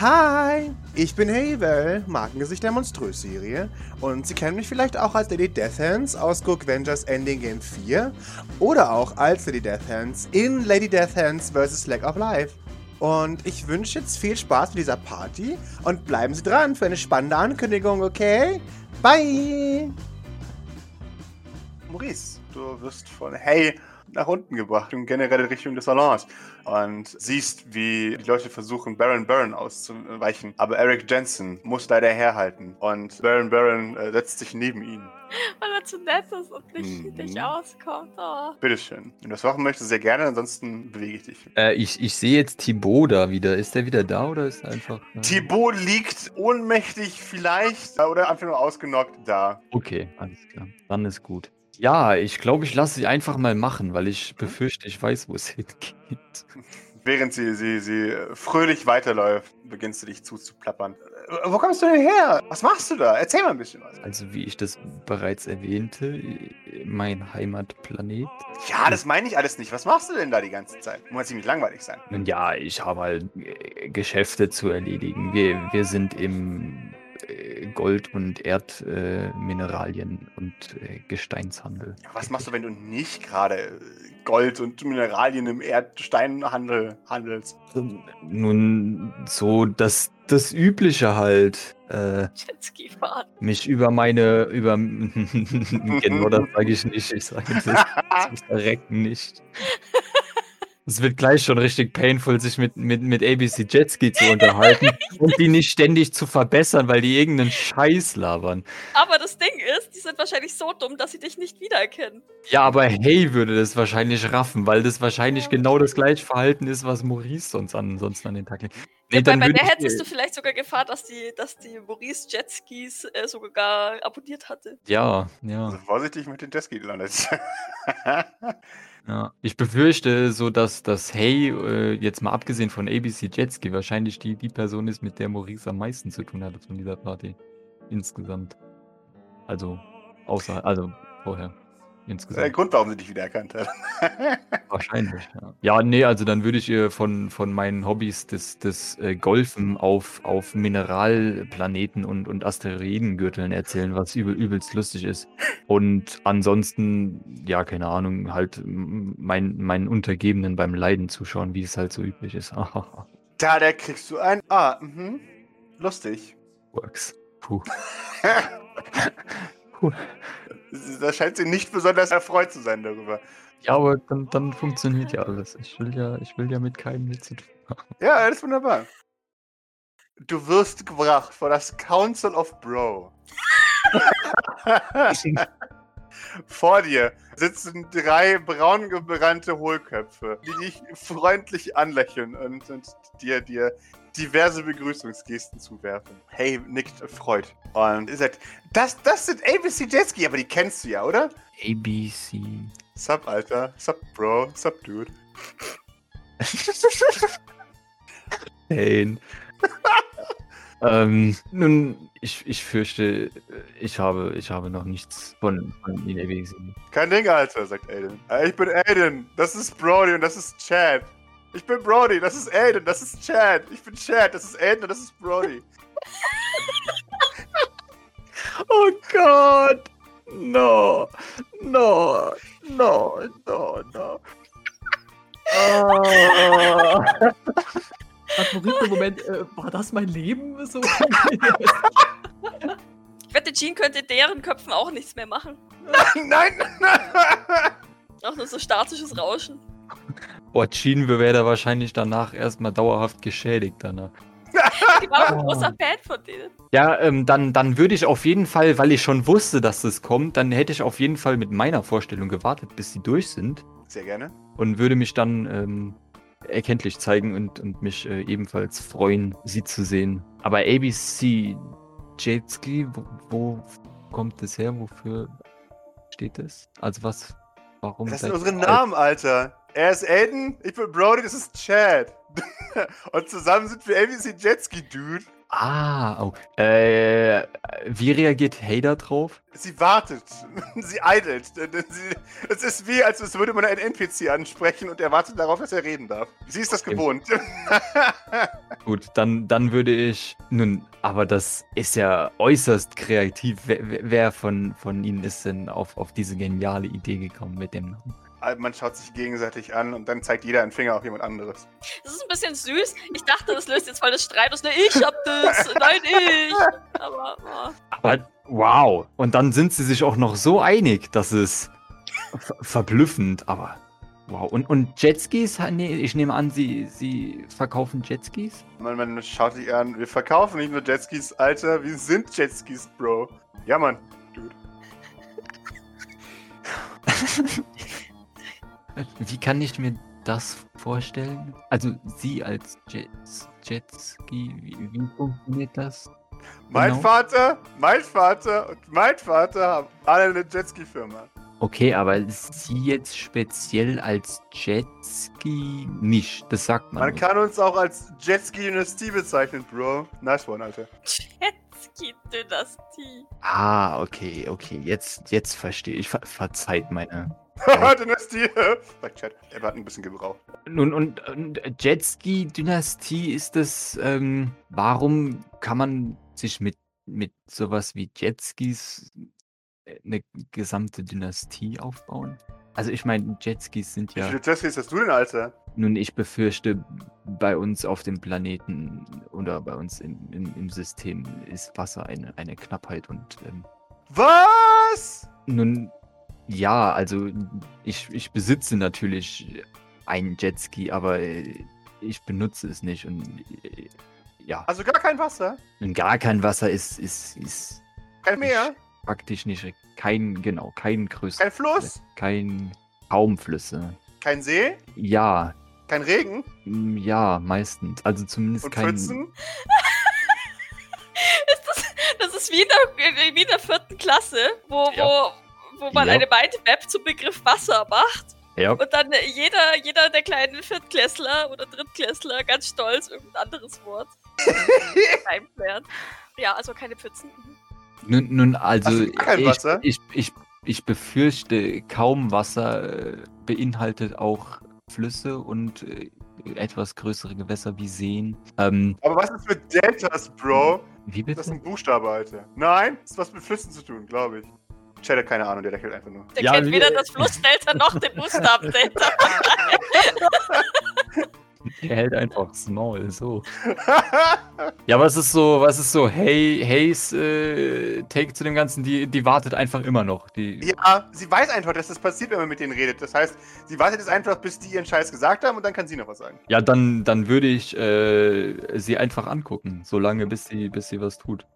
Hi, ich bin Havel, Markengesicht der Monströs-Serie. Und Sie kennen mich vielleicht auch als Lady Deathhands aus Go Avengers Ending Game 4 oder auch als Lady Deathhands in Lady Deathhands vs. Leg of Life. Und ich wünsche jetzt viel Spaß mit dieser Party und bleiben Sie dran für eine spannende Ankündigung, okay? Bye! Maurice, du wirst von Hey nach unten gebracht und generell in Richtung des Salons und siehst, wie die Leute versuchen, Baron Baron auszuweichen. Aber Eric Jensen muss leider herhalten und Baron Baron äh, setzt sich neben ihn. Weil er zu nett ist und nicht mhm. dich auskommt. Oh. Bitteschön. Wenn du das machen möchtest, sehr gerne, ansonsten bewege ich dich. Äh, ich, ich sehe jetzt Thibaut da wieder. Ist der wieder da oder ist er einfach. Äh... Thibaut liegt ohnmächtig vielleicht äh, oder einfach nur ausgenockt da. Okay, alles klar. Dann ist gut. Ja, ich glaube, ich lasse sie einfach mal machen, weil ich befürchte, ich weiß, wo es hingeht. Während sie, sie, sie fröhlich weiterläuft, beginnst du dich zuzuplappern. Äh, wo kommst du denn her? Was machst du da? Erzähl mal ein bisschen was. Also, wie ich das bereits erwähnte, mein Heimatplanet. Ja, das meine ich alles nicht. Was machst du denn da die ganze Zeit? Muss ziemlich langweilig sein. Nun ja, ich habe halt äh, Geschäfte zu erledigen. Wir, wir sind im Gold- und Erdmineralien äh, und äh, Gesteinshandel. Was machst du, wenn du nicht gerade äh, Gold und Mineralien im Erdsteinhandel handelst? Nun, so das, das Übliche halt. Äh, mich über meine, über, genau das sage ich nicht, ich sage das, das Verrecken nicht. Es wird gleich schon richtig painful, sich mit, mit, mit ABC Jetski zu unterhalten und die nicht ständig zu verbessern, weil die irgendeinen Scheiß labern. Aber das Ding ist, die sind wahrscheinlich so dumm, dass sie dich nicht wiedererkennen. Ja, aber Hey würde das wahrscheinlich raffen, weil das wahrscheinlich ja. genau das gleiche Verhalten ist, was Maurice sonst, ansonsten an den Tag legt. Nee, ja, bei, bei der hättest du vielleicht sogar Gefahr, dass die, dass die Maurice Jetskis äh, sogar abonniert hatte. Ja, ja. Also vorsichtig mit den Jetski landet. Ja, ich befürchte so, dass das Hey, äh, jetzt mal abgesehen von ABC Jetski, wahrscheinlich die, die Person ist, mit der Maurice am meisten zu tun hatte von dieser Party. Insgesamt. Also, außer, also vorher. Insgesamt. Das ist der Grund, warum sie dich wiedererkannt hat. Wahrscheinlich, ja. Ja, nee, also dann würde ich ihr von, von meinen Hobbys des, des äh, Golfen auf, auf Mineralplaneten und, und Asteroidengürteln erzählen, was übel, übelst lustig ist. Und ansonsten, ja, keine Ahnung, halt mein, meinen Untergebenen beim Leiden zuschauen, wie es halt so üblich ist. da, da kriegst du ein. Ah, mhm. Lustig. Works. Puh. Puh. Da scheint sie nicht besonders erfreut zu sein darüber. Ja, aber dann, dann funktioniert ja alles. Ich will ja, ich will ja mit keinem nichts zu tun haben. Ja, alles wunderbar. Du wirst gebracht vor das Council of Bro. Vor dir sitzen drei braun gebrannte Hohlköpfe, die dich freundlich anlächeln und, und dir, dir diverse Begrüßungsgesten zuwerfen. Hey, nickt erfreut. Und ihr sagt, das, das sind ABC Jetski, aber die kennst du ja, oder? ABC. Sup, Alter. Sup, Bro. Sup, Dude. Pain. ähm, nun, ich, ich fürchte, ich habe, ich habe noch nichts von, von ihnen gesehen. Kein Ding, Alter, sagt Aiden. Äh, ich bin Aiden, das ist Brody und das ist Chad. Ich bin Brody, das ist Aiden, das ist Chad. Ich bin Chad, das ist Aiden und das ist Brody. oh Gott! No, no, no, no, no. Oh. Maurice, Moment, äh, war das mein Leben? So? ich wette, Jean könnte deren Köpfen auch nichts mehr machen. Nein, nein! Auch nur so statisches Rauschen. Boah, Jean wäre da wahrscheinlich danach erstmal dauerhaft geschädigt danach. ich war ein großer Fan von denen. Ja, ähm, dann, dann würde ich auf jeden Fall, weil ich schon wusste, dass das kommt, dann hätte ich auf jeden Fall mit meiner Vorstellung gewartet, bis sie durch sind. Sehr gerne. Und würde mich dann ähm, erkenntlich zeigen und, und mich äh, ebenfalls freuen, sie zu sehen. Aber ABC Jetski, wo, wo kommt das her? Wofür steht das? Also was, warum? Das sind unsere Namen, Alter. Er ist Aiden, ich bin Brody, das ist Chad. und zusammen sind wir ABC Jetski, Dude. Ah, oh. Äh, wie reagiert Hader drauf? Sie wartet. Sie eidelt. Sie, es ist wie, als würde man einen NPC ansprechen und er wartet darauf, dass er reden darf. Sie ist das Okay. gewohnt. Gut, dann, dann würde ich. Nun, aber das ist ja äußerst kreativ. Wer, wer- wer von, von Ihnen ist denn auf, auf diese geniale Idee gekommen mit dem Namen? Man schaut sich gegenseitig an und dann zeigt jeder einen Finger auf jemand anderes. Das ist ein bisschen süß. Ich dachte, das löst jetzt voll das Streit aus. Ne, ich hab das. Nein, ich. Aber, oh. Aber wow. Und dann sind sie sich auch noch so einig, dass es ver verblüffend, aber wow. Und, und Jetskis? Nee, ich nehme an, sie, sie verkaufen Jetskis? Man, man schaut sich an, wir verkaufen nicht nur Jetskis, Alter, wir sind Jetskis, Bro. Ja, Mann. Dude. Wie kann ich mir das vorstellen? Also sie als Jets, Jetski, wie, wie funktioniert das? Mein Genau. Vater, mein Vater und mein Vater haben alle eine Jetski-Firma. Okay, aber sie jetzt speziell als Jetski nicht, das sagt man. Man nicht. kann uns auch als Jetski-Dynastie bezeichnen, Bro. Nice one, Alter. Jetski-Dynastie. Ah, okay, okay, jetzt, jetzt verstehe ich. Ver verzeiht meine. Dynastie. Sagt Chat. Er hat ein bisschen gebraucht. Nun, und, und Jetski-Dynastie ist das, ähm, warum kann man sich mit, mit sowas wie Jetskis äh, eine gesamte Dynastie aufbauen? Also ich meine, Jetskis sind Wie ja, viele Jetskis hast du denn, Alter? nun ich befürchte, bei uns auf dem Planeten oder bei uns im, im, im System ist Wasser eine, eine Knappheit und ähm, Was? nun, ja, also ich, ich besitze natürlich einen Jetski, aber äh, ich benutze es nicht und äh, ja, Also gar kein Wasser? und gar kein Wasser ist, ist, ist Kein Meer? praktisch nicht, kein, genau, kein größer, Kein Fluss? kein, kaum Flüsse. Kein See? Ja, Kein Regen? mm, ja, meistens, also zumindest Und kein, Pfützen? Ist das, das ist wie in, der, wie in der vierten Klasse, wo, Ja. wo, wo man Ja. eine Mindmap zum Begriff Wasser macht. ja, Und dann äh, jeder, jeder der kleinen Viertklässler oder Drittklässler ganz stolz irgendein anderes Wort einplärt. Ja, also keine Pfützen. Mhm. Nun, nun also Also kein ich, Wasser? Ich, ich, ich befürchte, kaum Wasser äh, beinhaltet auch Flüsse und äh, etwas größere Gewässer wie Seen. Ähm, Aber was ist mit Deltas, Bro? wie Das ist bitte? ein Buchstabe, Alter. Nein, das hat was mit Flüssen zu tun, glaube ich. Chat hat keine Ahnung, der lächelt einfach nur. Der Ja, kennt weder das Flussdelta noch den Buchstabendelta. Er hält einfach Small, so. Ja, was ist so, was ist so, hey, Hays äh, Take zu dem Ganzen, die, die wartet einfach immer noch. Die, ja, sie weiß einfach, dass das passiert, wenn man mit denen redet. Das heißt, sie wartet jetzt einfach, bis die ihren Scheiß gesagt haben und dann kann sie noch was sagen. Ja, dann, dann würde ich äh, sie einfach angucken, solange bis sie, bis sie was tut.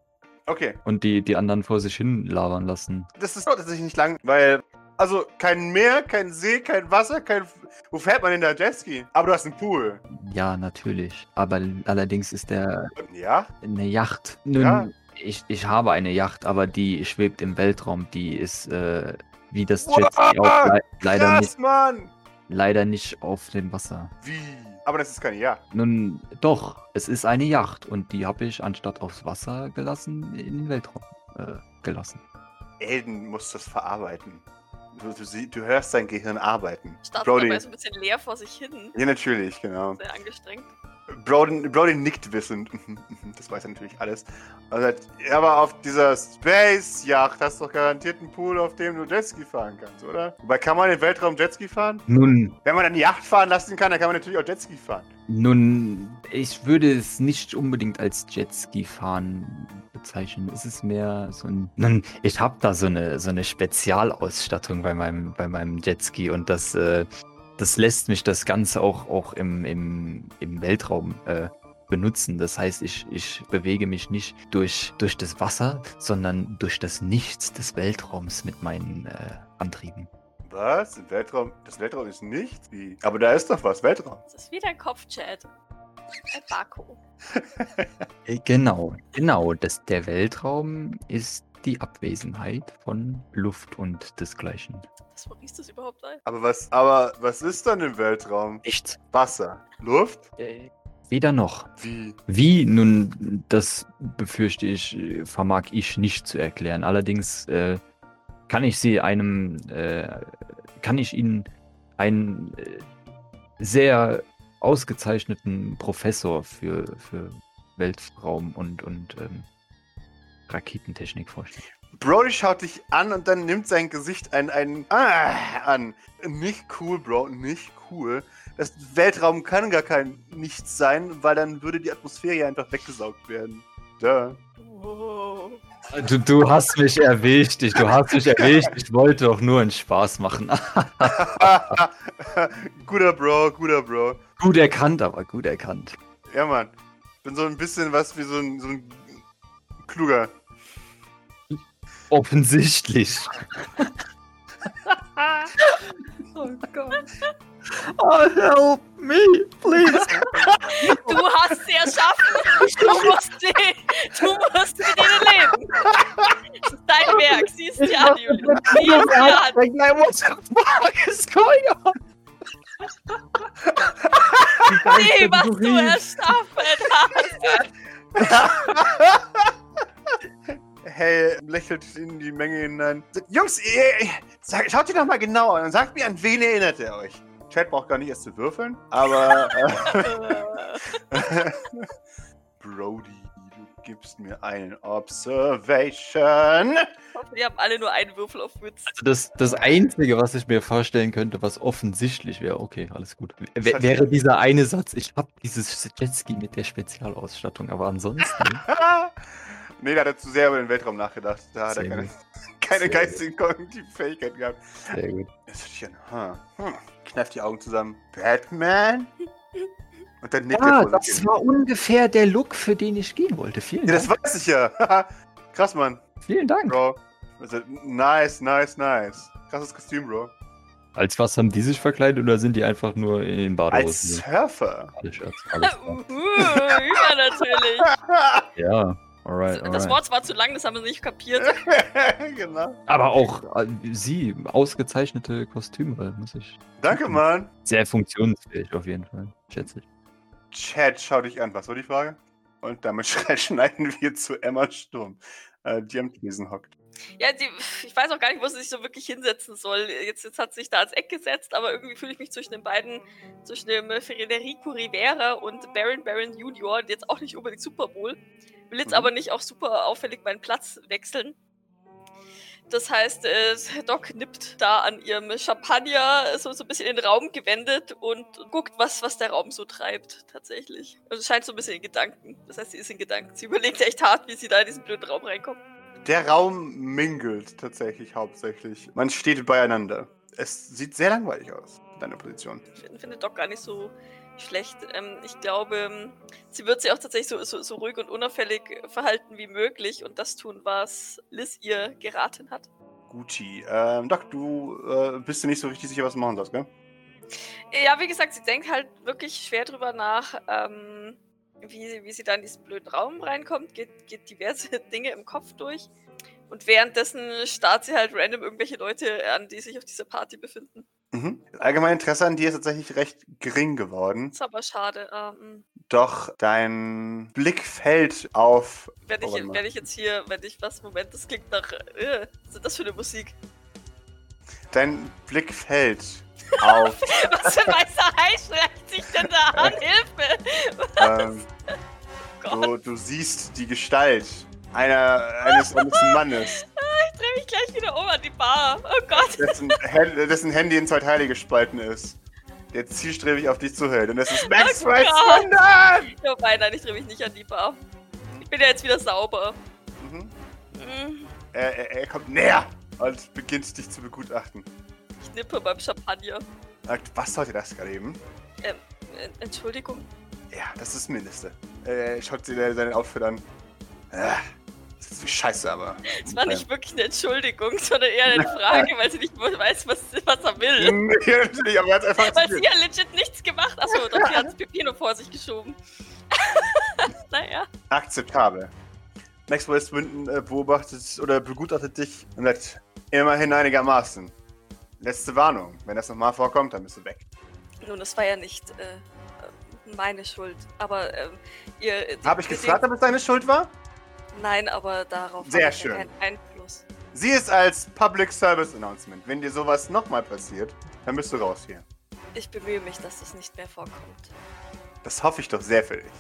Okay, Und die, die anderen vor sich hin labern lassen. das ist tatsächlich nicht lang, weil. Also, kein Meer, kein See, kein Wasser, kein. Wo fährt man denn da Jetski? Aber du hast einen Pool. Ja, natürlich. Aber allerdings ist der Ja? eine Yacht. Nun, Ja. ich, ich habe eine Yacht, aber die schwebt im Weltraum. Die ist äh, wie das Wow, Jetski auch le leider, Krass, nicht, Mann! leider nicht auf dem Wasser. Wie? Aber das ist keine Yacht. Nun, doch, es ist eine Yacht und die habe ich anstatt aufs Wasser gelassen, in den Weltraum äh, gelassen. Aiden muss das verarbeiten. Du, du, sie- du hörst sein Gehirn arbeiten. Startet Brody. dabei so ein bisschen leer vor sich hin. Ja, natürlich, genau. Sehr angestrengt. Brody, Brody nickt wissend. Das weiß er natürlich alles. Ja, aber auf dieser Space-Yacht hast du doch garantiert einen Pool, auf dem du Jetski fahren kannst, oder? Wobei, kann man im Weltraum Jetski fahren? Nun, Wenn man eine Yacht fahren lassen kann, dann kann man natürlich auch Jetski fahren. nun, ich würde es nicht unbedingt als Jetski fahren bezeichnen. Es ist mehr so ein. Nun, ich habe da so eine so eine Spezialausstattung bei meinem bei meinem Jetski und das äh, das lässt mich das Ganze auch auch im im, im Weltraum äh, benutzen. Das heißt, ich, ich bewege mich nicht durch, durch das Wasser, sondern durch das Nichts des Weltraums mit meinen äh, Antrieben. Was? Im Weltraum? Das Weltraum ist nichts? Wie? Aber da ist doch was, Weltraum. Das ist wie dein Kopfchat. Ein Baku. Äh, Genau, genau. Das, der Weltraum ist die Abwesenheit von Luft und desgleichen. Was verriest das überhaupt ein? Aber was, aber was ist dann im Weltraum? Nichts. Wasser. Luft? Äh, Weder noch. Wie? Wie? Nun, das befürchte ich, vermag ich nicht zu erklären. Allerdings äh, kann ich sie einem, äh, kann ich Ihnen einen äh, sehr ausgezeichneten Professor für, für Weltraum und, und ähm, Raketentechnik vorstellen. Brody schaut dich an und dann nimmt sein Gesicht ein, ein ah, an. Nicht cool, Bro, nicht cool. Das Weltraum kann gar kein Nichts sein, weil dann würde die Atmosphäre ja einfach weggesaugt werden. Da. Oh. Du, du hast mich erwischt, ich, du hast mich erwischt. Ich wollte doch nur einen Spaß machen. guter Bro, guter Bro. Gut erkannt, aber gut erkannt. Ja, Mann. Bin so ein bisschen was wie so ein, so ein kluger. Offensichtlich. oh Gott. Oh, help me, please. Du hast sie erschaffen. Du musst, die, du musst mit ihnen leben. Das ist dein Werk. Siehst du an, Julia. Siehst du an. What the fuck is going on? Sieh, was du erschaffen hast. Hey, lächelt in die Menge hinein. Jungs, ihr, sag, schaut ihr doch mal genauer und sagt mir, an wen erinnert ihr euch? Chat braucht gar nicht erst zu würfeln, aber. Äh, Brody, du gibst mir einen Observation. Ich hoffe, die haben alle nur einen Würfel auf Witz. Also das, das Einzige, was ich mir vorstellen könnte, was offensichtlich wäre, okay, alles gut, w wäre dieser eine Satz, ich habe dieses Jetski mit der Spezialausstattung, aber ansonsten... nee, da hat er zu sehr über den Weltraum nachgedacht. Da hat er keine, keine geistigen kognitiven Fähigkeiten gehabt. Sehr gut. Das ist ja, hm, hm kneift die Augen zusammen. Batman? Und dann nickt ja, er vor das war ungefähr der Look, für den ich gehen wollte. Vielen ja, Dank. Das weiß ich ja. Krass, Mann. Vielen Dank. Bro. Also, nice, nice, nice. Krasses Kostüm, Bro. Als was haben die sich verkleidet oder sind die einfach nur in den Badehosen? Als Surfer. Alles, alles uh, ja, natürlich. ja. Alright, alright. Das Wort war zu lang, das haben wir nicht kapiert. genau. Aber auch äh, sie, ausgezeichnete Kostüme, muss ich. Danke, Mann. Sehr funktionsfähig auf jeden Fall, schätze ich. Chat, schau dich an. Was war die Frage? Und damit schneiden wir zu Emma Sturm, äh, die am Tresen hockt. Ja, die, ich weiß auch gar nicht, wo sie sich so wirklich hinsetzen soll. Jetzt, jetzt hat sie sich da ans Eck gesetzt, aber irgendwie fühle ich mich zwischen den beiden, zwischen dem Federico Rivera und Baron Baron Junior, jetzt auch nicht unbedingt Super Bowl. Will jetzt mhm. aber nicht auch super auffällig meinen Platz wechseln. Das heißt, äh, Doc nippt da an ihrem Champagner so, so ein bisschen in den Raum gewendet und guckt, was, was der Raum so treibt, tatsächlich. Also scheint so ein bisschen in Gedanken. Das heißt, sie ist in Gedanken. Sie überlegt echt hart, wie sie da in diesen blöden Raum reinkommt. Der Raum mingelt tatsächlich hauptsächlich. Man steht beieinander. Es sieht sehr langweilig aus, deine Position. Ich finde Doc gar nicht so schlecht. Ähm, ich glaube, sie wird sich auch tatsächlich so, so, so, ruhig und unauffällig verhalten wie möglich und das tun, was Liz ihr geraten hat. Gucci. Ähm, Doc, du äh, bist dir nicht so richtig sicher, was du machen sollst, gell? Ja, wie gesagt, sie denkt halt wirklich schwer drüber nach, ähm, wie, wie sie da in diesen blöden Raum reinkommt, geht, geht diverse Dinge im Kopf durch. Und währenddessen starrt sie halt random irgendwelche Leute an, die sich auf dieser Party befinden. Mhm. Allgemein Interesse an dir ist tatsächlich recht gering geworden. Ist aber schade. Ähm, Doch dein Blick fällt auf. Wenn ich, oh, wenn ich jetzt hier, wenn ich was, Moment, das klingt nach. Äh, was ist das für eine Musik? Dein Blick fällt auf. was für ein weißer Hai schleicht sich denn da an? Hilfe! Ähm, oh du, du siehst die Gestalt einer, eines, eines Mannes ich drehe mich gleich wieder um an die Bar. Oh Gott. Dessen, dessen Handy in zwei Teile gespalten ist. Der zielstrebig auf dich zuhält. Und das ist Max oh Westman! Oh nein, nein, ich drehe mich nicht an die Bar. Ich bin ja jetzt wieder sauber. Mhm. Mhm. Er, er, er, kommt näher und beginnt dich zu begutachten. Nippe beim Champagner. Was sollte das gerade eben? Ähm, äh, Entschuldigung. Ja, das ist das Mindeste. Äh, schaut sie seinen Outfit an. Ah, das ist scheiße, aber. Es war nicht wirklich eine Entschuldigung, sondern eher eine Frage, weil sie nicht weiß, was, was er will. ja, natürlich, aber er hat einfach. Weil sie ja legit nichts gemacht. Achso, doch, sie hat das Pipino vor sich geschoben. naja. Akzeptabel. Max Westwinden äh, beobachtet oder begutachtet dich und sagt, immerhin einigermaßen. Letzte Warnung, wenn das nochmal vorkommt, dann bist du weg. Nun, das war ja nicht. Äh, meine Schuld. Aber ähm, ihr. Habe ich gefragt, ob es deine Schuld war? Nein, aber darauf Sehr schön. keinen Einfluss. Sie ist als Public Service Announcement. Wenn dir sowas nochmal passiert, dann bist du raus hier. Ich bemühe mich, dass das nicht mehr vorkommt. Das hoffe ich doch sehr für dich.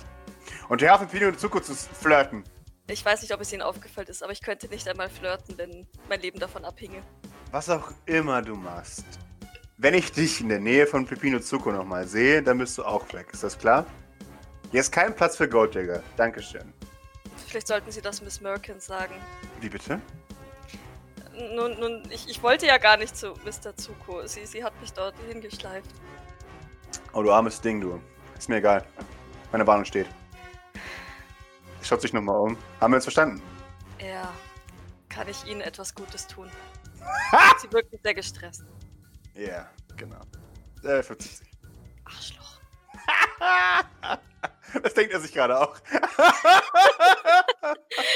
Und hör auf, mit Pino in Zukunft zu flirten. Ich weiß nicht, ob es Ihnen aufgefallen ist, aber ich könnte nicht einmal flirten, wenn mein Leben davon abhinge. Was auch immer du machst. Wenn ich dich in der Nähe von Pepino Zuko nochmal sehe, dann bist du auch weg. Ist das klar? Hier ist kein Platz für Golddigger. Dankeschön. Vielleicht sollten Sie das Miss Merkins sagen. Wie bitte? Nun, nun ich, ich wollte ja gar nicht zu Mr. Zuko. Sie, sie hat mich dort hingeschleift. Oh, du armes Ding, du. Ist mir egal. Meine Warnung steht. Schaut sich nochmal um. Haben wir uns verstanden? Ja. Kann ich Ihnen etwas Gutes tun? Sie wirken sehr gestresst. Ja, yeah, genau. Äh, 50. Arschloch. das denkt er sich gerade auch.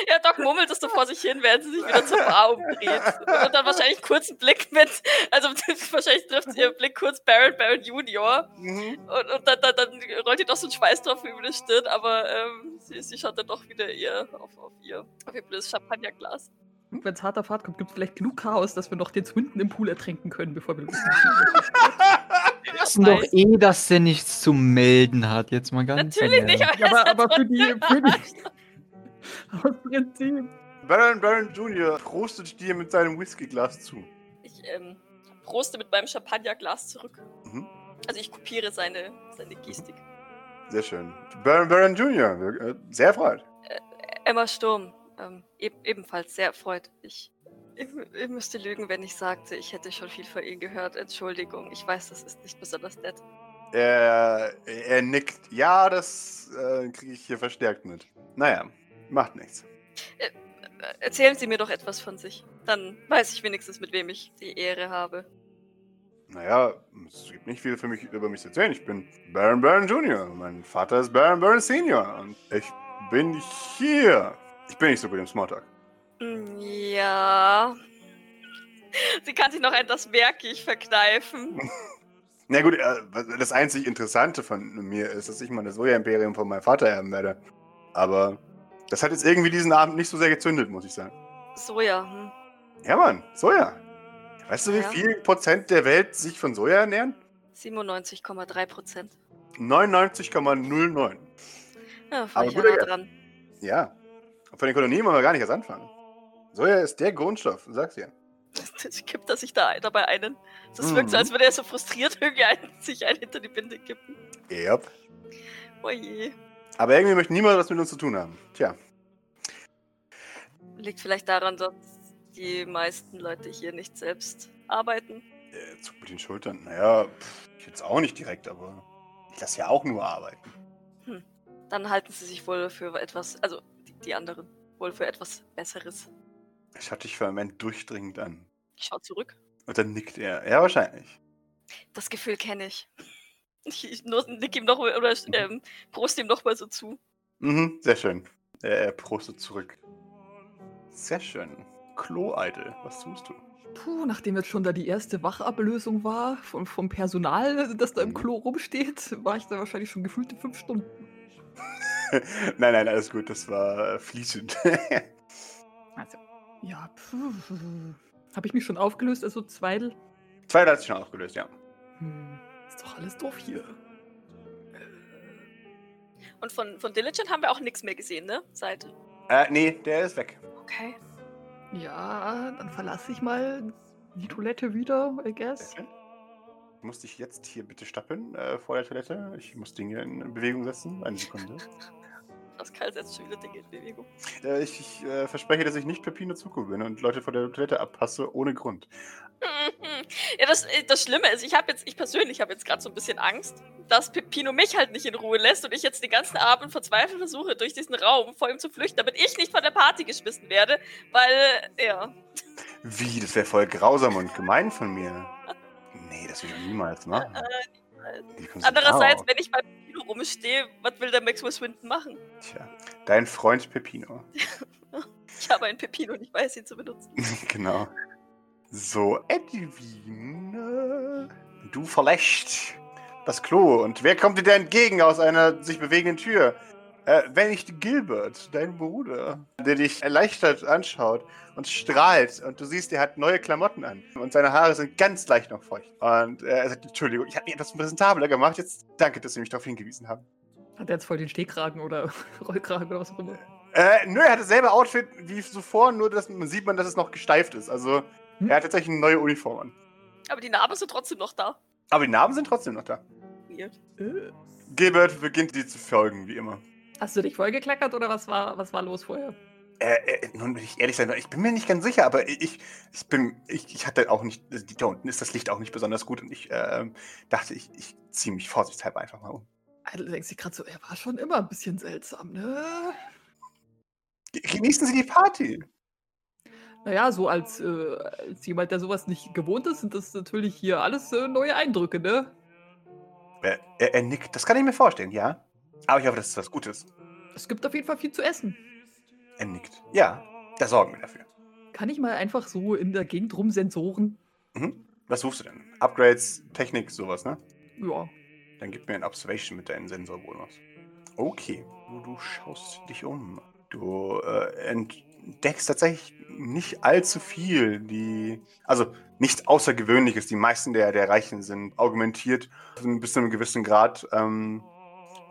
ja, Doc mummelt es so vor sich hin, während sie sich wieder zur Bar umdreht. Und dann wahrscheinlich kurz einen Blick mit, also wahrscheinlich trifft sie ihren Blick kurz Baron, Baron Junior. Mhm. Und, und dann, dann, dann, rollt ihr doch so ein Schweißtropfen über die Stirn, aber ähm, sie, sie schaut dann doch wieder ihr auf, auf ihr, auf ihr blödes Champagnerglas. Wenn es hart auf hart kommt, gibt es vielleicht genug Chaos, dass wir noch den Swinton im Pool ertränken können, bevor wir los Wir wissen doch eh, dass der nichts zu melden hat. Jetzt mal ganz Natürlich nicht, aber, aber, aber für die. Für die aus Prinzip. Baron Baron Jr. prostet dir mit seinem Whiskyglas zu. Ich ähm, proste mit meinem Champagnerglas zurück. Mhm. Also ich kopiere seine, seine Gestik. Sehr schön. Baron Baron Jr. Äh, sehr erfreut. Äh, Emma Sturm. Ähm, e ebenfalls sehr erfreut. Ich, ich, ich, müsste lügen, wenn ich sagte, ich hätte schon viel von Ihnen gehört. Entschuldigung, ich weiß, das ist nicht besonders nett. Er, er nickt. Ja, das äh, kriege ich hier verstärkt mit. Naja, macht nichts. Äh, erzählen Sie mir doch etwas von sich. Dann weiß ich wenigstens, mit wem ich die Ehre habe. Naja, es gibt nicht viel für mich über mich zu erzählen. Ich bin Baron Baron Jr. Mein Vater ist Baron Baron Senior. Und ich bin hier ich bin nicht so gut im Smalltalk. Mm, ja. Sie kann sich noch etwas werkig verkneifen. Na gut, äh, das einzig Interessante von mir ist, dass ich mal das Soja-Imperium von meinem Vater erben werde. Aber das hat jetzt irgendwie diesen Abend nicht so sehr gezündet, muss ich sagen. Soja, hm. Ja, Mann, Soja. Weißt du, wie ja. viel Prozent der Welt sich von Soja ernähren? 97,3 Prozent. 99,09. Ja, ja nah dran. Ja, von den Kolonien wollen wir gar nicht erst anfangen. Soja ist der Grundstoff, sag's dir. Kippt er sich da dabei einen? Das mhm. wirkt so, als würde er so frustriert irgendwie einen, sich einen hinter die Binde kippen. Yep. Oje. Aber irgendwie möchte niemand was mit uns zu tun haben. Tja. Liegt vielleicht daran, dass die meisten Leute hier nicht selbst arbeiten. Äh, Zug mit den Schultern. Naja, pff, ich jetzt auch nicht direkt, aber ich lasse ja auch nur arbeiten. Hm. Dann halten sie sich wohl für etwas, also die anderen. Wohl für etwas Besseres. Ich schaut dich für einen Moment durchdringend an. Ich schau zurück. Und dann nickt er. Ja, wahrscheinlich. Das Gefühl kenne ich. Ich, ich nick ihm noch oder ähm, prost ihm noch mal so zu. Mhm, sehr schön. Er, er prostet zurück. Sehr schön. Klo-Idol, was tust du? Puh, nachdem jetzt schon da die erste Wachablösung war vom, vom Personal, das da im mhm. Klo rumsteht, war ich da wahrscheinlich schon gefühlte fünf Stunden. nein, nein, alles gut, das war äh, fließend. also, ja, habe ich mich schon aufgelöst, also Zweidel? Zweidel hat sich schon aufgelöst, ja. Hm, ist doch alles doof hier. Und von, von Diligent haben wir auch nichts mehr gesehen, ne? Seit. Äh, nee, der ist weg. Okay. Ja, dann verlasse ich mal die Toilette wieder, I guess. Okay. Muss ich jetzt hier bitte stappen äh, vor der Toilette? Ich muss Dinge in Bewegung setzen. Eine Sekunde. Pascal setzt schon wieder Dinge in Bewegung. Äh, ich, ich äh, verspreche, dass ich nicht Pepino Zuko bin und Leute vor der Toilette abpasse, ohne Grund. ja, das, äh, das Schlimme ist, ich habe jetzt, ich persönlich habe jetzt gerade so ein bisschen Angst, dass Pepino mich halt nicht in Ruhe lässt und ich jetzt den ganzen Abend verzweifelt versuche, durch diesen Raum vor ihm zu flüchten, damit ich nicht von der Party geschmissen werde, weil, ja. Wie? Das wäre voll grausam und gemein von mir. Nee, das will ich niemals machen. Äh, Andererseits, wenn ich bei Pepino rumstehe, was will der Maxwell Swinton machen? Tja, dein Freund Pepino. ich habe einen Pepino und ich weiß ihn zu benutzen. genau. So, Edwin, du verlässt das Klo. Und wer kommt dir da entgegen aus einer sich bewegenden Tür? Äh, wenn nicht Gilbert, dein Bruder, der dich erleichtert anschaut und strahlt und du siehst, er hat neue Klamotten an und seine Haare sind ganz leicht noch feucht. Und äh, er sagt, Entschuldigung, ich habe mich etwas präsentabler gemacht, jetzt danke, dass Sie mich darauf hingewiesen haben. Hat er jetzt voll den Stehkragen oder Rollkragen oder was auch immer? Äh, nö, er hat dasselbe Outfit wie zuvor, nur dass man sieht man, dass es noch gesteift ist. Also hm? er hat tatsächlich eine neue Uniform an. Aber die Narben sind trotzdem noch da. Aber die Narben sind trotzdem noch da. Weird. Äh. Gilbert beginnt dir zu folgen, wie immer. Hast du dich vollgekleckert oder was war, was war los vorher? Äh, äh, nun will ich ehrlich sein, ich bin mir nicht ganz sicher, aber ich, ich bin, ich, ich hatte auch nicht, da unten ist das Licht auch nicht besonders gut und ich äh, dachte, ich, ich ziehe mich vorsichtshalber einfach mal um. Also, du denkst dir gerade so, er war schon immer ein bisschen seltsam, ne? Genießen Sie die Party. Naja, so als, äh, als jemand, der sowas nicht gewohnt ist, sind das natürlich hier alles äh, neue Eindrücke, ne? Er, er, er nickt, das kann ich mir vorstellen, ja. Aber ich hoffe, das ist was Gutes. Es gibt auf jeden Fall viel zu essen. Er nickt. Ja, da sorgen wir dafür. Kann ich mal einfach so in der Gegend rumsensoren? Mhm. Was suchst du denn? Upgrades, Technik, sowas, ne? Ja. Dann gib mir ein Observation mit deinem Sensorbonus. Okay. Du, schaust dich um. Du äh, entdeckst tatsächlich nicht allzu viel. Die, also nichts Außergewöhnliches. Die meisten der, der Reichen sind augmentiert bis zu einem gewissen Grad. Ähm,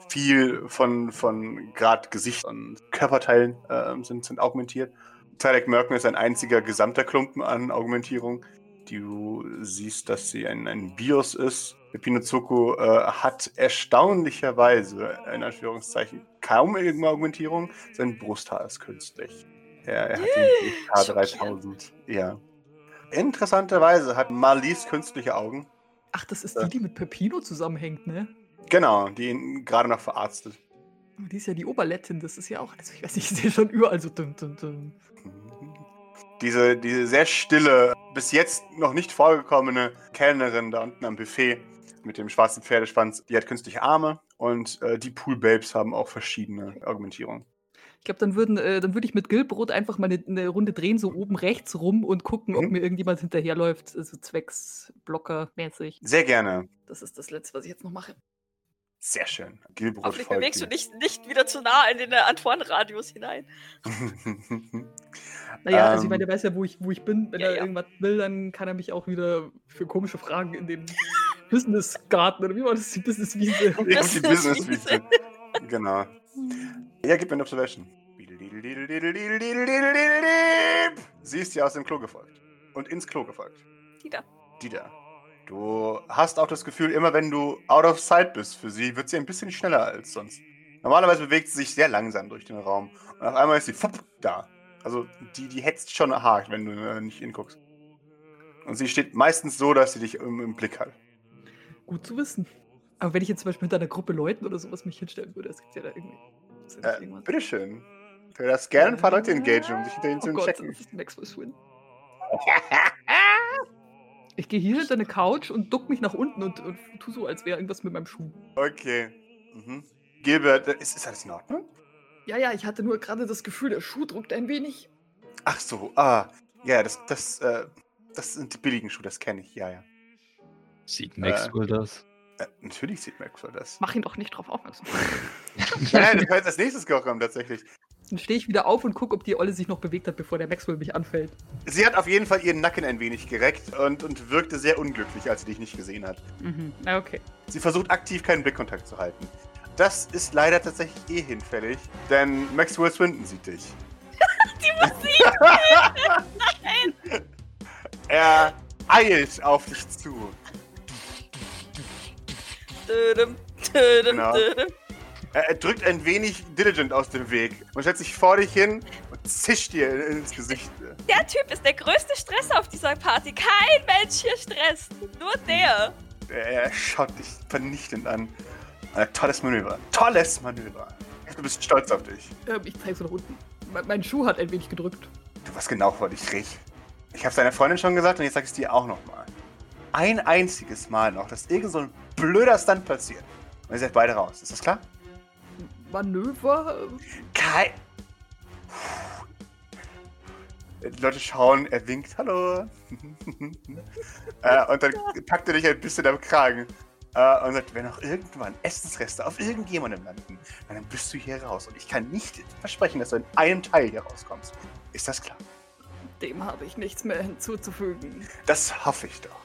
viel von, von gerade Gesicht und Körperteilen äh, sind, sind augmentiert. Tarek Merken ist ein einziger gesamter Klumpen an Augmentierung. Du siehst, dass sie ein, ein BIOS ist. Pinozuko äh, hat erstaunlicherweise, in Anführungszeichen, kaum irgendeine Augmentierung. Sein Brusthaar ist künstlich. Er, er hat den K3000. Ja. Interessanterweise hat Marlies künstliche Augen. Ach, das ist die, die mit Pepino zusammenhängt, ne? Genau, die ihn gerade noch verarztet. Die ist ja die Oberlettin, das ist ja auch, also ich weiß nicht, ich sehe schon überall so dum, dum, dum. Diese, diese sehr stille, bis jetzt noch nicht vorgekommene Kellnerin da unten am Buffet mit dem schwarzen Pferdeschwanz, die hat künstliche Arme und äh, die Pool Babes haben auch verschiedene Augmentierungen. Ich glaube, dann, würden, äh, dann würde ich mit Gilbrot einfach mal eine, eine, Runde drehen, so oben rechts rum und gucken, mhm. ob mir irgendjemand hinterherläuft, so also zwecks Blocker-mäßig. Sehr gerne. Das ist das Letzte, was ich jetzt noch mache. Sehr schön. Gilbrot Hoffentlich bewegst du dich nicht wieder zu nah in den Antoine-Radius hinein. naja, also ich meine, ähm. der weiß ja, wo ich, wo ich bin. Wenn ja, er ja. irgendwas will, dann kann er mich auch wieder für komische Fragen in den Business-Garten oder wie war das? Die Business-Wiese. die Business-Wiese. genau. Ja, gib mir eine Observation. Sie ist dir aus dem Klo gefolgt. Und ins Klo gefolgt. Die da. Die da. Du hast auch das Gefühl, immer wenn du out of sight bist für sie, wird sie ein bisschen schneller als sonst. Normalerweise bewegt sie sich sehr langsam durch den Raum. Und auf einmal ist sie fupp, da. Also die, die hetzt schon hart, wenn du äh, nicht hinguckst. Und sie steht meistens so, dass sie dich im, im Blick hat. Gut zu wissen. Aber wenn ich jetzt zum Beispiel mit einer Gruppe Leuten oder sowas mich hinstellen würde, das gibt ja da irgendwie. Ja äh, bitteschön. Du darfst gerne ein paar Leute engagieren, um sich hinter ihnen oh zu Gott, checken. Das ist Maxwell Swin. Ich gehe hier hinter eine Couch und duck mich nach unten und, und tu so, als wäre irgendwas mit meinem Schuh. Okay. Mhm. Gilbert, ist, ist alles in Ordnung? Ja, ja, ich hatte nur gerade das Gefühl, der Schuh drückt ein wenig. Ach so, ah. Ja, das, das, äh, das sind die billigen Schuhe, das kenne ich, ja, ja. Sieht Maxwell äh, das? Äh, natürlich sieht Maxwell das. Mach ihn doch nicht drauf aufmerksam. nein, nein, du kannst als nächstes kommen, tatsächlich. Dann stehe ich wieder auf und gucke, ob die Olle sich noch bewegt hat, bevor der Maxwell mich anfällt. Sie hat auf jeden Fall ihren Nacken ein wenig gereckt und, und wirkte sehr unglücklich, als sie dich nicht gesehen hat. Mhm, okay. Sie versucht aktiv keinen Blickkontakt zu halten. Das ist leider tatsächlich eh hinfällig, denn Maxwell Swinton sieht dich. die Musik! Nein! Er eilt auf dich zu. Genau. Er, drückt ein wenig Diligent aus dem Weg und stellt sich vor dich hin und zischt dir ins Gesicht. Der Typ ist der größte Stresser auf dieser Party. Kein Mensch hier stresst. Nur der. Er schaut dich vernichtend an. Ein tolles Manöver. Tolles Manöver. Du bist stolz auf dich. Ähm, ich zeige so nach unten. Mein Schuh hat ein wenig gedrückt. Du was genau vor dich, Rich. Ich habe deiner Freundin schon gesagt und jetzt sag ich es dir auch nochmal. Ein einziges Mal noch, dass irgend so ein blöder Stunt passiert. Und ihr seid beide raus. Ist das klar? Manöver? Kein. Die Leute schauen, er winkt, hallo. äh, und dann packt er dich ein bisschen am Kragen. Äh, und sagt, wenn noch irgendwann Essensreste auf irgendjemandem landen, dann bist du hier raus. Und ich kann nicht versprechen, dass du in einem Teil hier rauskommst. Ist das klar? Dem habe ich nichts mehr hinzuzufügen. Das hoffe ich doch.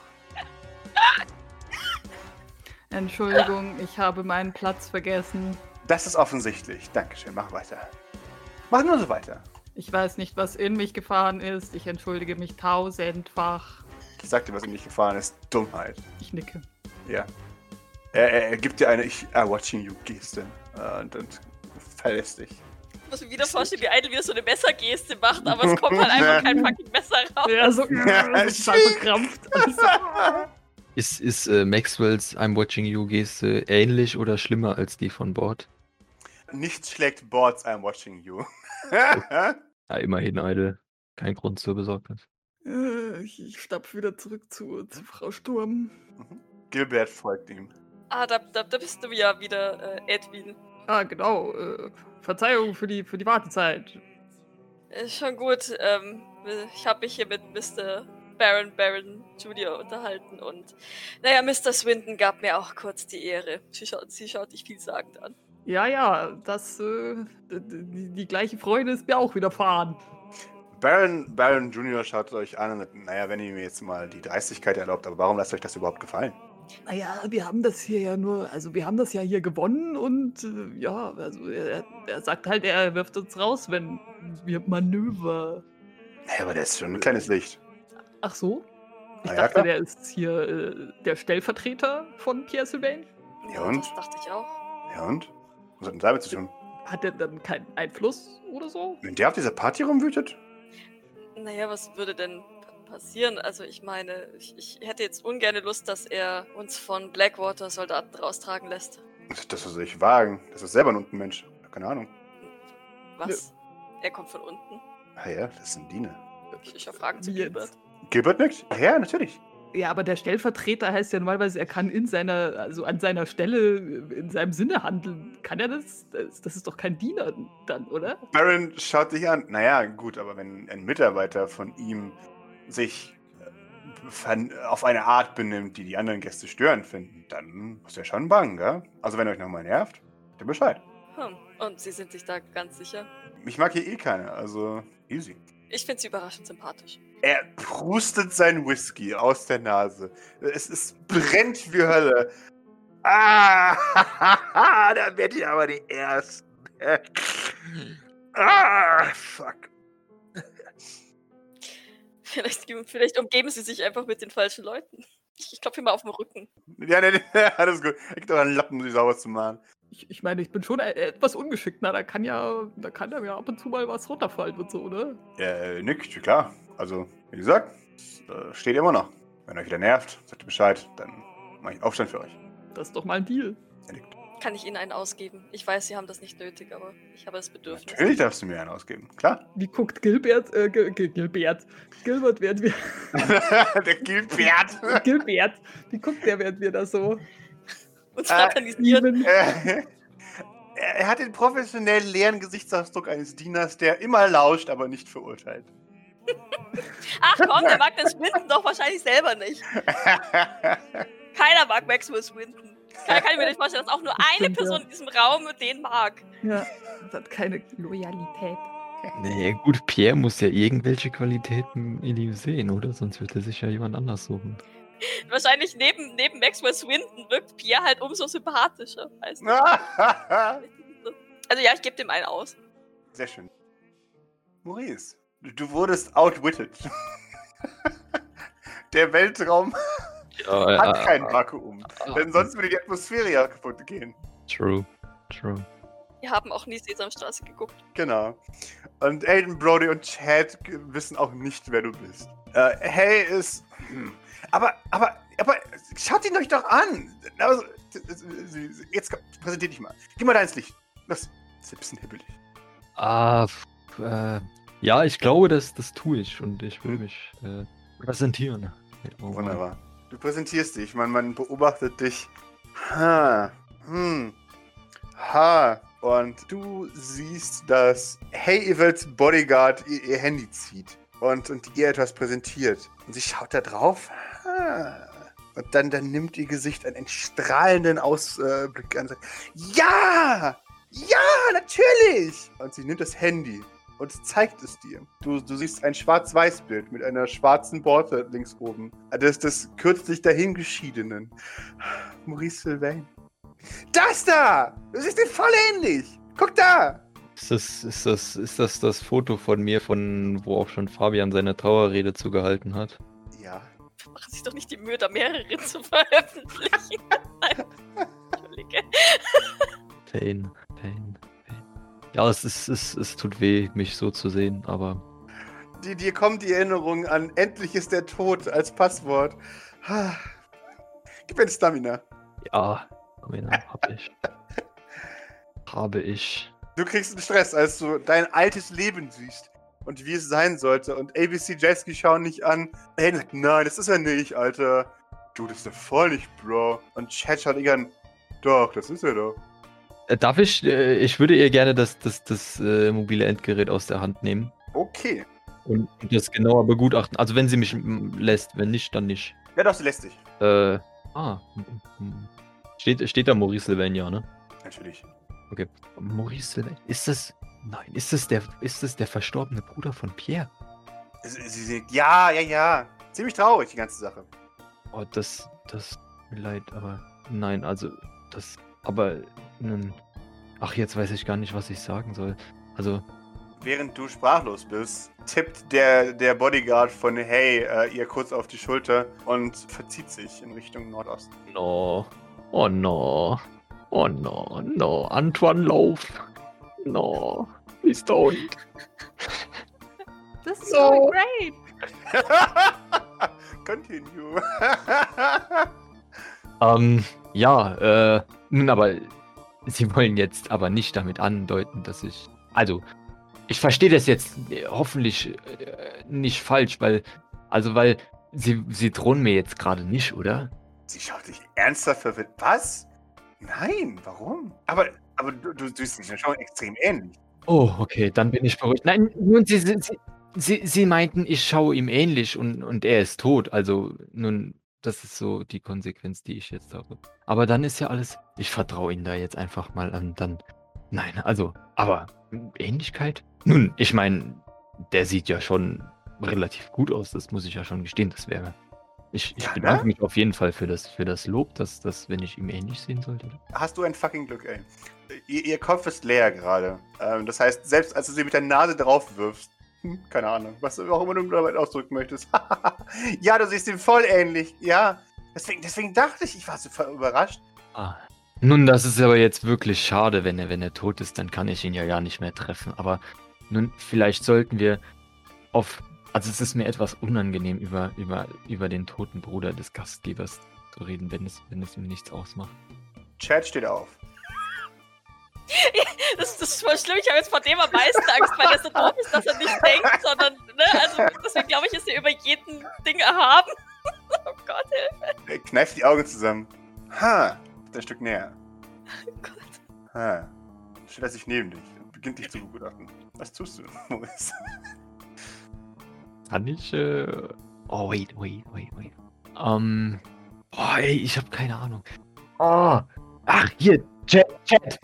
Entschuldigung, ich habe meinen Platz vergessen. Das ist offensichtlich. Dankeschön, mach weiter. Mach nur so weiter. Ich weiß nicht, was in mich gefahren ist. Ich entschuldige mich tausendfach. Ich sagte, was in mich gefahren ist. Dummheit. Ich nicke. Ja. Er, er, er gibt dir eine Ich are watching you Geste äh, und, und verlässt dich. Ich muss mir wieder vorstellen, wie Idle wieder so eine Messergeste macht, aber es kommt halt einfach kein fucking Messer raus. Ja, so, ja, total verkrampft. Ist, ist äh, Maxwells I'm watching you Geste ähnlich oder schlimmer als die von Bord? Nichts schlägt Boards I'm watching you. ja, immerhin, Idle. Kein Grund zur Besorgnis. Äh, ich, ich stapf wieder zurück zu, zu Frau Sturm. Mhm. Gilbert folgt ihm. Ah, da, da, da bist du ja wieder, äh, Edwin. Ah, genau. Äh, Verzeihung für die, für die Wartezeit. Ist schon gut. Ähm, ich habe mich hier mit Mr. Baron Baron Jr. unterhalten und naja, Mr. Swinton gab mir auch kurz die Ehre. Sie schaut, sie schaut dich vielsagend an. Ja, ja, das, äh, die, die, gleiche Freude ist mir auch widerfahren. Baron, Baron Jr. schaut euch an und naja, wenn ihr mir jetzt mal die Dreistigkeit erlaubt, aber warum lasst euch das überhaupt gefallen? Naja, wir haben das hier ja nur, also wir haben das ja hier gewonnen und äh, ja, also er, er, sagt halt, er wirft uns raus, wenn wir Manöver. Naja, aber der ist schon ein kleines Licht. Ach so? Ich Na dachte, ja, der ist hier äh, der Stellvertreter von Pierre Sylvain. Ja, und? Das dachte ich auch. Ja und? Was hat denn damit zu tun? Hat der dann keinen Einfluss oder so? Wenn der auf dieser Party rumwütet? Naja, was würde denn passieren? Also ich meine, ich, ich hätte jetzt ungern Lust, dass er uns von Blackwater Soldaten raustragen lässt. Das soll ich wagen. Das ist selber ein Untenmensch. Keine Ahnung. Was? Er kommt von unten. Ah ja, das ist ein Diener. Ich, ich Fragen zu Gilbert. Gilbert nickt? Ja, natürlich. Ja, aber der Stellvertreter heißt ja normalerweise, er kann in seiner, also an seiner Stelle, in seinem Sinne handeln. Kann er das? Das, das ist doch kein Diener dann, oder? Baron schaut dich an. Naja, gut, aber wenn ein Mitarbeiter von ihm sich äh, auf eine Art benimmt, die die anderen Gäste störend finden, dann muss er schon bangen, gell? Also wenn euch nochmal nervt, ihr Bescheid. Hm. Und Sie sind sich da ganz sicher? Mich mag hier eh keiner, also easy. Ich finde Sie überraschend sympathisch. Er prustet sein Whisky aus der Nase. Es, es brennt wie Hölle. Ah, da werdet ihr aber die Ersten. Ah, fuck. Vielleicht, vielleicht umgeben Sie sich einfach mit den falschen Leuten. Ich, ich klopfe ihm mal auf den Rücken. Ja, nee, nee, alles gut. Gibt auch einen Lappen, um sie sauber zu machen. Ich, ich meine, ich bin schon e- etwas ungeschickt. Na, da kann ja, da kann ja mir ab und zu mal was runterfallen und so, ne? Äh, nickt, klar. Also, wie gesagt, es äh, steht immer noch. Wenn euch wieder nervt, sagt ihr Bescheid, dann mache ich Aufstand für euch. Das ist doch mal ein Deal. Er nickt. Kann ich Ihnen einen ausgeben? Ich weiß, Sie haben das nicht nötig, aber ich habe das Bedürfnis. Natürlich darfst du mir einen ausgeben, klar. Wie guckt Gilbert, äh, Gil- Gil- Gilbert, Gilbert, während wir, Der Gilbert. Gilbert, wie guckt der, während wir da so Und lieben? Äh, er hat den professionell leeren Gesichtsausdruck eines Dieners, der immer lauscht, aber nicht verurteilt. Ach komm, der mag das Swinton doch wahrscheinlich selber nicht. Keiner mag Maxwell Swinton. Kann, kann ich mir nicht vorstellen, dass auch nur eine Stimmt, Person ja. in diesem Raum den mag. Ja, das hat keine Loyalität. Nee, gut, Pierre muss ja irgendwelche Qualitäten in ihm sehen, oder? Sonst wird er sich ja jemand anders suchen. Wahrscheinlich neben, neben Maxwell Swinton wirkt Pierre halt umso sympathischer. Weißt du? Also ja, ich gebe dem einen aus. Sehr schön. Maurice, du, wurdest outwitted. Der Weltraum Ja, hat kein Vakuum. Denn sonst würde die Atmosphäre ja kaputt gehen. True, true. Wir haben auch nie Sesamstraße geguckt. Genau. Und Aiden, Brody und Chad wissen auch nicht, wer du bist. Äh, hey ist. Aber, aber, aber, schaut ihn euch doch an! Also, jetzt präsentier dich mal. Geh mal da ins Licht. Das ist ein bisschen hibbelig. Ah, äh, ja, ich glaube, das, das tue ich und ich will mich äh, präsentieren. Oh, Wunderbar. Du präsentierst dich, man, man beobachtet dich. Ha, hm, ha. Und du siehst, dass Hey Evils Bodyguard ihr, ihr Handy zieht und, und ihr etwas präsentiert. Und sie schaut da drauf. Ha. Und dann, dann nimmt ihr Gesicht einen strahlenden Ausblick an. Ja! Ja, natürlich! Und sie nimmt das Handy und zeigt es dir. Du, du siehst ein Schwarz-Weiß-Bild mit einer schwarzen Borte links oben. Das des kürzlich dahingeschiedenen. Maurice Sylvain. Das da! Du siehst ihn voll ähnlich! Guck da! Ist das, ist, das, ist das das Foto von mir, von wo auch schon Fabian seine Trauerrede zugehalten hat? Ja. Macht sich doch nicht die Mühe, da mehrere zu veröffentlichen. Nein. Entschuldige. Pain, Pain, Pain. Ja, es, ist, es, es tut weh, mich so zu sehen, aber. Die, dir kommt die Erinnerung an endlich ist der Tod als Passwort. Gib mir Stamina. Ja, Stamina hab ich. Habe ich. Du kriegst einen Stress, als du dein altes Leben siehst und wie es sein sollte. Und ABC Jesky schauen nicht an. Hey, sagt, nein, das ist er nicht, Alter. Du, das ist er voll nicht, Bro. Und Chad schaut dich an. Doch, das ist er doch. Äh, darf ich, äh, ich würde ihr gerne das, das, das äh, mobile Endgerät aus der Hand nehmen. Okay. Und das genauer begutachten. Also wenn sie mich lässt, wenn nicht, dann nicht. Ja, doch, sie lässt dich. Äh, ah. Steht, steht da Maurice Sylvain, ne? Natürlich. Okay. Maurice Sylvain. Ist das. Nein, ist das der, ist das der verstorbene Bruder von Pierre? Ja, ja, ja. Ziemlich traurig, die ganze Sache. Oh, das, das, mir leid, aber nein, also, das, aber. Ach, jetzt weiß ich gar nicht, was ich sagen soll. Also. Während du sprachlos bist, tippt der, der Bodyguard von Hey äh, ihr kurz auf die Schulter und verzieht sich in Richtung Nordosten. No. Oh no. Oh no, no. Antoine, lauf. No. Please don't. This is no. going great. Continue. ähm, ja, äh, nun aber Sie wollen jetzt aber nicht damit andeuten, dass ich. Also, ich verstehe das jetzt äh, hoffentlich äh, nicht falsch, weil. Also, weil Sie, Sie drohen mir jetzt gerade nicht, oder? Sie schaut dich ernsthaft verwirrt. Was? Nein, warum? Aber, aber du, du siehst dich schon extrem ähnlich. Oh, okay, dann bin ich beruhigt. Nein, nun, Sie, Sie, Sie, Sie meinten, ich schaue ihm ähnlich und, und er ist tot. Also, nun, das ist so die Konsequenz, die ich jetzt habe. Aber dann ist ja alles. Ich vertraue Ihnen da jetzt einfach mal an. Dann. Nein, also, aber Ähnlichkeit? Nun, ich meine, der sieht ja schon relativ gut aus. Das muss ich ja schon gestehen. Das wäre. Ich, ich ja, bedanke ne? mich auf jeden Fall für das, für das Lob, dass, dass, wenn ich ihm ähnlich sehen sollte. Hast du ein fucking Glück, ey. Ihr, ihr Kopf ist leer gerade. Ähm, das heißt, selbst als du sie mit der Nase drauf wirfst, hm, keine Ahnung, was auch immer du damit ausdrücken möchtest. ja, du siehst ihm voll ähnlich. Ja, deswegen, deswegen dachte ich, ich war so überrascht. Ah. Nun, das ist aber jetzt wirklich schade, wenn er, wenn er tot ist, dann kann ich ihn ja gar nicht mehr treffen. Aber nun, vielleicht sollten wir auf. Also es ist mir etwas unangenehm, über, über, über den toten Bruder des Gastgebers zu reden, wenn es, wenn es ihm nichts ausmacht. Chat steht auf. Das, das ist voll schlimm. Ich habe jetzt vor dem am meisten Angst, weil er so doof ist, dass er nicht denkt, sondern, ne, also deswegen glaube ich, ist er über jeden Ding erhaben. oh Gott, Hilfe. Er kneift die Augen zusammen. Ha, ein Stück näher. Oh Gott. Ha, stellt er sich neben dich und beginnt dich zu begutachten. Was tust du, Maurice? Kann ich, äh... Oh, wait, wait, wait, wait. Ähm... Oh, ey, ich habe keine Ahnung. Oh, ach, hier, Chat, Chat.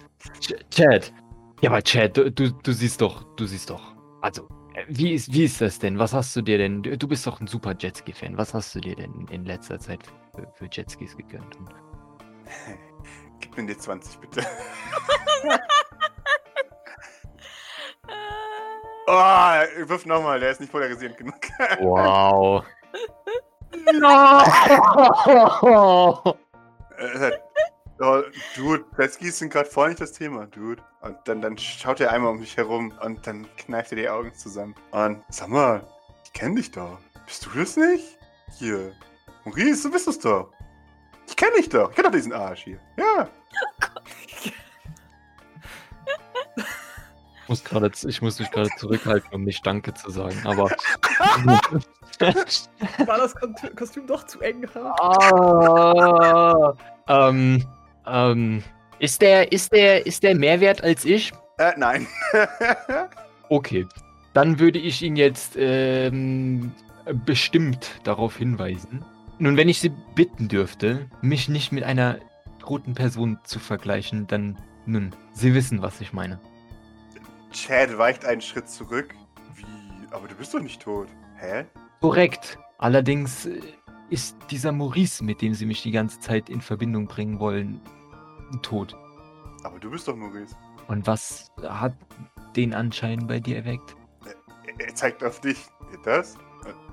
Chad. Ja, aber Chad, du, du, du siehst doch, du siehst doch. Also, äh, wie ist, wie ist das denn? Was hast du dir denn? Du bist doch ein super Jetski-Fan. Was hast du dir denn in letzter Zeit für, für Jetskis gegönnt? Gib mir die 20, bitte. oh, wirf nochmal, der ist nicht polarisierend genug. wow. no! Oh, dude, Jetskis sind gerade voll nicht das Thema, dude. Und dann, dann schaut er einmal um mich herum und dann kneift er die Augen zusammen. Und sag mal, ich kenne dich doch. Bist du das nicht? Hier. Maurice, du bist es doch. Ich kenne dich doch. Ich kenne doch diesen Arsch hier. Ja. Muss, grade, ich muss mich gerade zurückhalten, um nicht Danke zu sagen, aber. War das Kostüm doch zu eng? Ah, ähm, ähm, ist der, ist der, ist der mehr wert als ich? Äh, nein. okay. Dann würde ich ihn jetzt ähm, bestimmt darauf hinweisen, Nun, wenn ich Sie bitten dürfte, mich nicht mit einer toten Person zu vergleichen, dann, nun, Sie wissen, was ich meine. Chad weicht einen Schritt zurück. Wie? Aber du bist doch nicht tot. Hä? Korrekt. Allerdings äh, ist dieser Maurice, mit dem Sie mich die ganze Zeit in Verbindung bringen wollen, tot. Aber du bist doch Maurice. Und was hat den Anschein bei dir erweckt? Er, er zeigt auf dich. Das?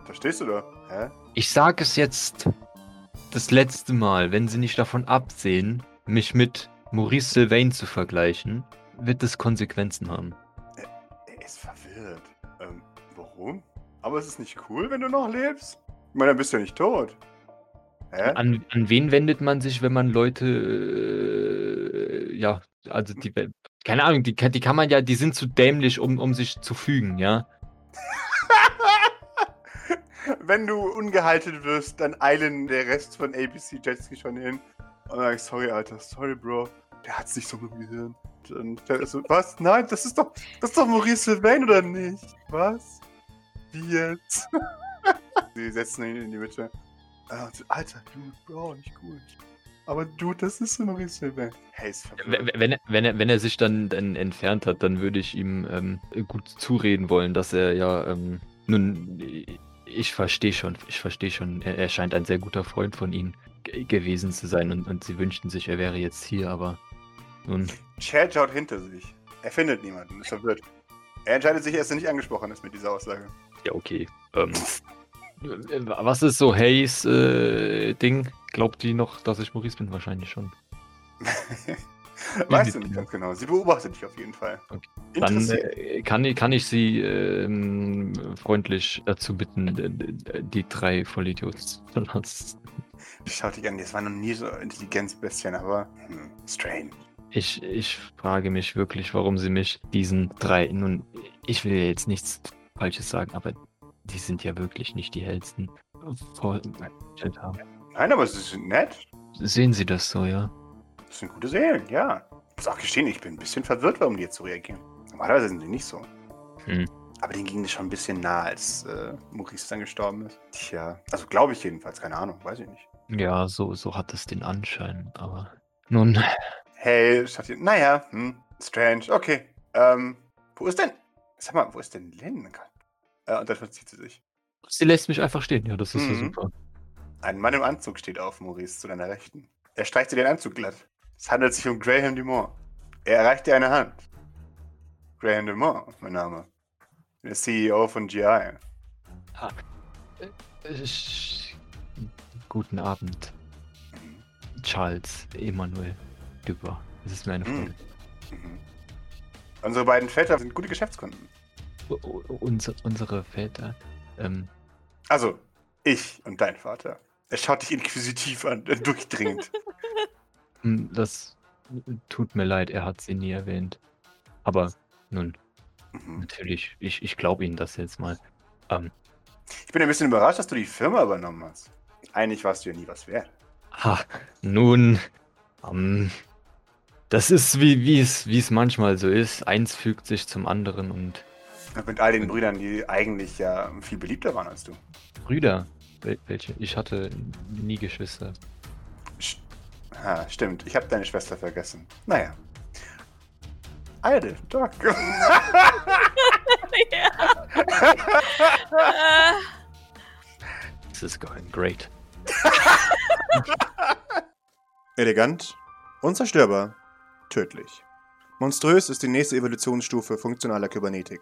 Da stehst du da. Hä? Ich sage es jetzt das letzte Mal, wenn Sie nicht davon absehen, mich mit Maurice Sylvain zu vergleichen, wird es Konsequenzen haben. Warum? Aber es ist nicht cool, wenn du noch lebst? Ich meine, dann bist du ja nicht tot. Hä? An, an wen wendet man sich, wenn man Leute, äh, ja, also die, keine Ahnung, die, die kann man ja, die sind zu dämlich, um, um sich zu fügen, ja? wenn du ungehalten wirst, dann eilen der Rest von ABC Jetski schon hin und sagen, sorry, Alter, sorry, Bro. Der hat's nicht so mit dem Gehirn. Und der ist so, was? Nein, das ist doch, das ist doch Maurice Sylvain, oder nicht? Was? Wie jetzt? Sie setzen ihn in die Mitte. Ah, Alter, Dude, Bro, nicht gut. Aber Dude, das ist Maurice Sylvain. Hey, ist wenn, wenn, er, wenn, er, wenn er sich dann, dann entfernt hat, dann würde ich ihm ähm, gut zureden wollen, dass er ja ähm, nun ich verstehe schon, ich verstehe schon. Er, er, scheint ein sehr guter Freund von Ihnen gewesen zu sein und, und Sie wünschten sich, er wäre jetzt hier, aber nun. Chad schaut hinter sich. Er findet niemanden, ist verwirrt. Er entscheidet sich, dass er nicht angesprochen ist mit dieser Aussage. Ja, okay. Ähm, was ist so Hayes äh, Ding? Glaubt die noch, dass ich Maurice bin? Wahrscheinlich schon. weißt du nicht ganz genau. Sie beobachtet dich auf jeden Fall. Okay. Dann äh, kann, kann ich Sie äh, freundlich dazu bitten, die drei Vollidioten zu lassen. Schau dich an, das waren noch nie so Intelligenzbestien, aber hm, strange. Ich, ich frage mich wirklich, warum sie mich diesen drei, nun, ich will jetzt nichts Falsches sagen, aber die sind ja wirklich nicht die hellsten haben. Nein, aber sie sind nett. Sehen Sie das so, ja? Das sind gute Seelen, ja. Ich muss auch gestehen, ich bin ein bisschen verwirrt, warum die jetzt so reagieren. Normalerweise sind sie nicht so. Hm. Aber denen ging es schon ein bisschen nah, als äh, Maurice dann gestorben ist. Tja, also glaube ich jedenfalls, keine Ahnung, weiß ich nicht. Ja, so, so hat es den Anschein, aber nun. Hey, Schatzi, naja, hm, strange, okay. Ähm, wo ist denn, sag mal, wo ist denn Lynn? Äh, und dann verzieht sie sich. Sie lässt mich einfach stehen, ja, das ist mhm. ja super. Ein Mann im Anzug steht auf, Maurice, zu deiner Rechten. Er streicht dir den Anzug glatt. Es handelt sich um Graham Dumont. Er erreicht dir eine Hand. Graham Dumont, mein Name. Der CEO von GI. Ah, äh, guten Abend. Charles Emanuel Dubois. Es ist mir eine Freude. Mhm. Mhm. Unsere beiden Väter sind gute Geschäftskunden. Unser, unsere Väter? Ähm, also, ich und dein Vater. Er schaut dich inquisitiv an, durchdringend. Hm, das tut mir leid, er hat sie nie erwähnt. Aber nun, mhm. natürlich, ich, ich glaube Ihnen das jetzt mal. Ähm, ich bin ein bisschen überrascht, dass du die Firma übernommen hast. Eigentlich warst du ja nie was wert. Ha, nun, ähm, das ist wie, wie, es, wie es manchmal so ist. Eins fügt sich zum anderen und. Mit all den Brüdern, die eigentlich ja viel beliebter waren als du. Brüder? Welche? Ich hatte nie Geschwister. Ah, stimmt. Ich habe deine Schwester vergessen. Naja. Alde, Doc. ja. This is going great. Elegant, unzerstörbar, tödlich. Monströs ist die nächste Evolutionsstufe funktionaler Kybernetik.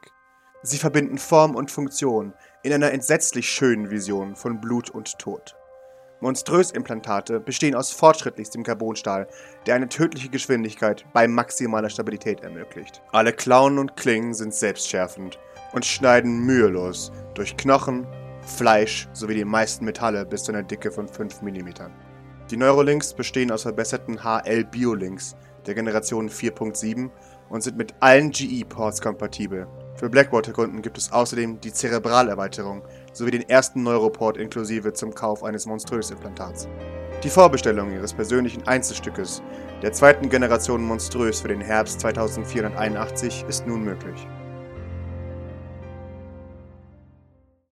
Sie verbinden Form und Funktion in einer entsetzlich schönen Vision von Blut und Tod. Monströs-Implantate bestehen aus fortschrittlichstem Carbonstahl, der eine tödliche Geschwindigkeit bei maximaler Stabilität ermöglicht. Alle Klauen und Klingen sind selbstschärfend und schneiden mühelos durch Knochen, Fleisch sowie die meisten Metalle bis zu einer Dicke von 5 mm. Die Neurolinks bestehen aus verbesserten HL-Biolinks der Generation 4.7 und sind mit allen GE-Ports kompatibel. Für Blackwater-Kunden gibt es außerdem die Zerebralerweiterung sowie den ersten Neuroport inklusive zum Kauf eines Monströs-Implantats. Die Vorbestellung ihres persönlichen Einzelstückes der zweiten Generation Monströs für den Herbst 2481 ist nun möglich.